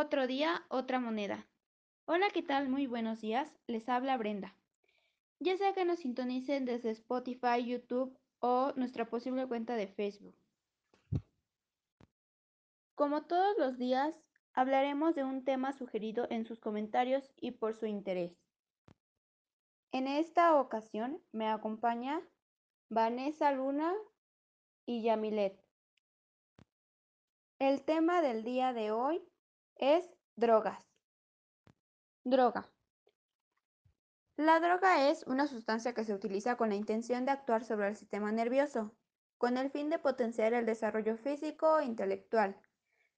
Otro día, otra moneda. Hola, ¿qué tal? Muy buenos días. Les habla Brenda. Ya sea que nos sintonicen desde Spotify, YouTube o nuestra posible cuenta de Facebook. Como todos los días, hablaremos de un tema sugerido en sus comentarios y por su interés. En esta ocasión me acompaña Vanessa Luna y Yamilet. El tema del día de hoy es drogas. Droga. La droga es una sustancia que se utiliza con la intención de actuar sobre el sistema nervioso, con el fin de potenciar el desarrollo físico e intelectual,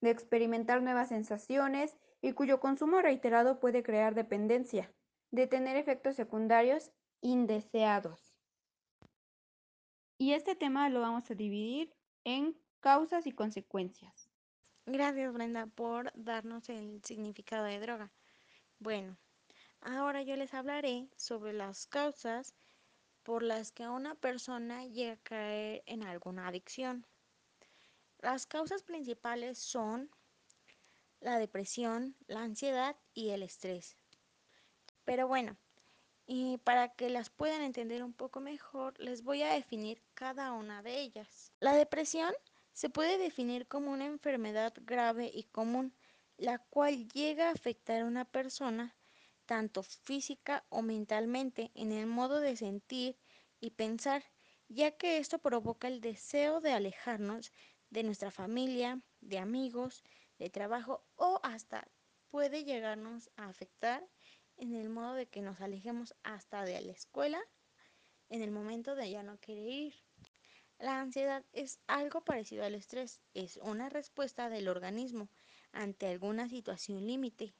de experimentar nuevas sensaciones y cuyo consumo reiterado puede crear dependencia, de tener efectos secundarios indeseados. Y este tema lo vamos a dividir en causas y consecuencias. Gracias Brenda por darnos el significado de droga. Bueno, ahora yo les hablaré sobre las causas por las que una persona llega a caer en alguna adicción. Las causas principales son la depresión, la ansiedad y el estrés. Pero bueno, y para que las puedan entender un poco mejor, les voy a definir cada una de ellas. La depresión se puede definir como una enfermedad grave y común, la cual llega a afectar a una persona tanto física o mentalmente en el modo de sentir y pensar, ya que esto provoca el deseo de alejarnos de nuestra familia, de amigos, de trabajo o hasta puede llegarnos a afectar en el modo de que nos alejemos hasta de la escuela en el momento de ya no querer ir. La ansiedad es algo parecido al estrés, es una respuesta del organismo ante alguna situación límite,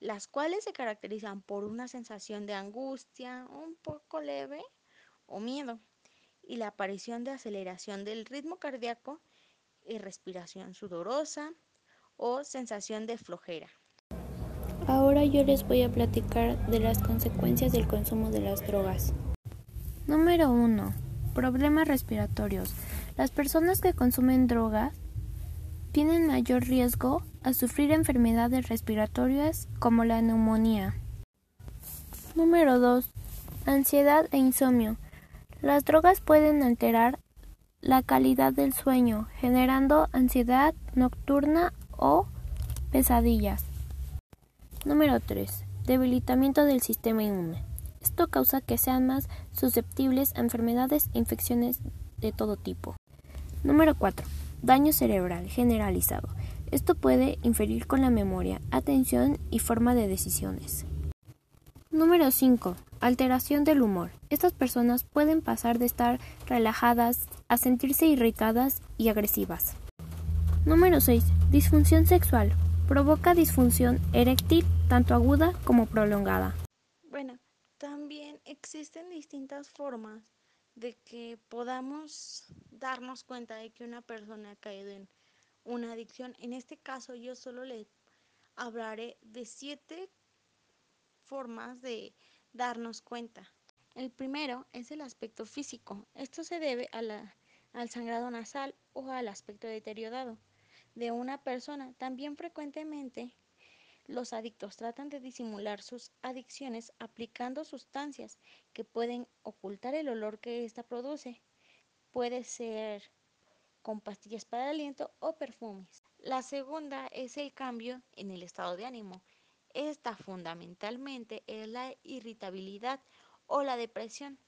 las cuales se caracterizan por una sensación de angustia un poco leve o miedo y la aparición de aceleración del ritmo cardíaco y respiración sudorosa o sensación de flojera. Ahora yo les voy a platicar de las consecuencias del consumo de las drogas. Número 1 Problemas respiratorios. Las personas que consumen drogas tienen mayor riesgo a sufrir enfermedades respiratorias como la neumonía. Número 2. Ansiedad e insomnio. Las drogas pueden alterar la calidad del sueño, generando ansiedad nocturna o pesadillas. Número 3. Debilitamiento del sistema inmune. Esto causa que sean más susceptibles a enfermedades e infecciones de todo tipo. Número 4. Daño cerebral generalizado. Esto puede inferir con la memoria, atención y forma de decisiones. Número 5. Alteración del humor. Estas personas pueden pasar de estar relajadas a sentirse irritadas y agresivas. Número 6. Disfunción sexual. Provoca disfunción eréctil tanto aguda como prolongada. También existen distintas formas de que podamos darnos cuenta de que una persona ha caído en una adicción. En este caso yo solo le hablaré de siete formas de darnos cuenta. El primero es el aspecto físico. Esto se debe al sangrado nasal o al aspecto deteriorado de una persona. También frecuentemente los adictos tratan de disimular sus adicciones aplicando sustancias que pueden ocultar el olor que ésta produce. Puede ser con pastillas para el aliento o perfumes. La segunda es el cambio en el estado de ánimo. Esta fundamentalmente es la irritabilidad o la depresión.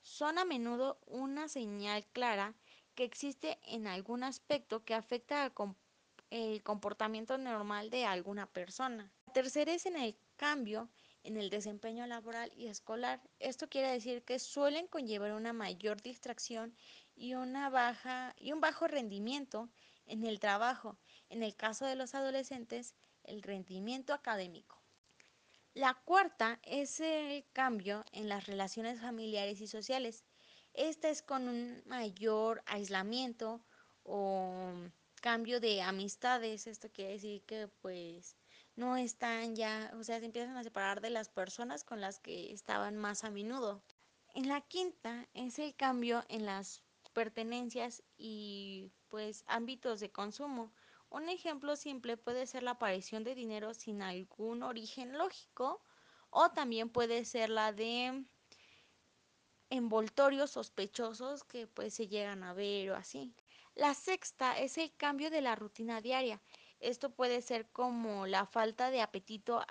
Son a menudo una señal clara que existe en algún aspecto que afecta al comportamiento el comportamiento normal de alguna persona. La tercera es en el cambio en el desempeño laboral y escolar. Esto quiere decir que suelen conllevar una mayor distracción y, una baja, y un bajo rendimiento en el trabajo. En el caso de los adolescentes, el rendimiento académico. La cuarta es el cambio en las relaciones familiares y sociales. Esta es con un mayor aislamiento o cambio de amistades. Esto quiere decir que pues no están ya, o sea, se empiezan a separar de las personas con las que estaban más a menudo. En la quinta es el cambio en las pertenencias y pues ámbitos de consumo Un ejemplo simple puede ser la aparición de dinero sin algún origen lógico o también puede ser la de envoltorios sospechosos que pues se llegan a ver o así. La sexta es el cambio de la rutina diaria. Esto puede ser como la falta de apetito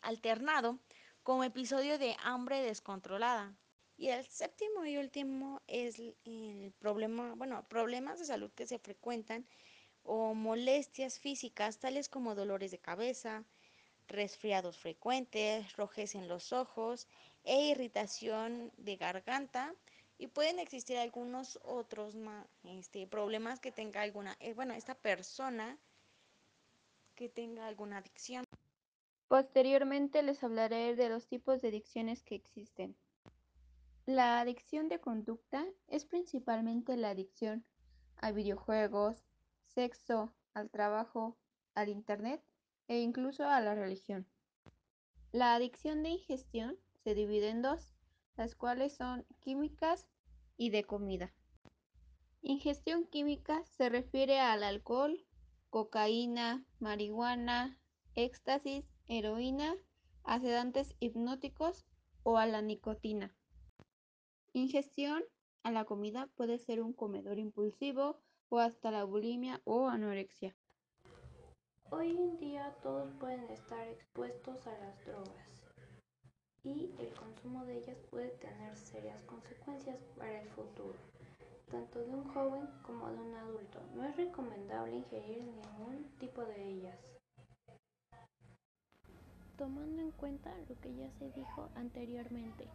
alternado como episodio de hambre descontrolada. Y el séptimo y último es el problema, bueno, problemas de salud que se frecuentan o molestias físicas tales como dolores de cabeza, resfriados frecuentes, rojez en los ojos e irritación de garganta y pueden existir algunos otros este, problemas que tenga alguna, eh, bueno, esta persona que tenga alguna adicción. Posteriormente les hablaré de los tipos de adicciones que existen. La adicción de conducta es principalmente la adicción a videojuegos, sexo, al trabajo, al Internet e incluso a la religión. La adicción de ingestión se divide en dos, las cuales son químicas y de comida. Ingestión química se refiere al alcohol, cocaína, marihuana, éxtasis, heroína, a sedantes hipnóticos o a la nicotina. Ingestión a la comida puede ser un comedor impulsivo o hasta la bulimia o anorexia. Hoy en día todos pueden estar expuestos a las drogas y el consumo de ellas puede tener serias consecuencias para el futuro, tanto de un joven como de un adulto. No es recomendable ingerir ningún tipo de ellas tomando en cuenta lo que ya se dijo anteriormente.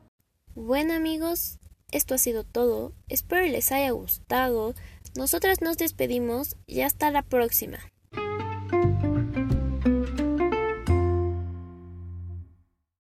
Bueno amigos, esto ha sido todo. Espero les haya gustado. Nosotras nos despedimos y hasta la próxima.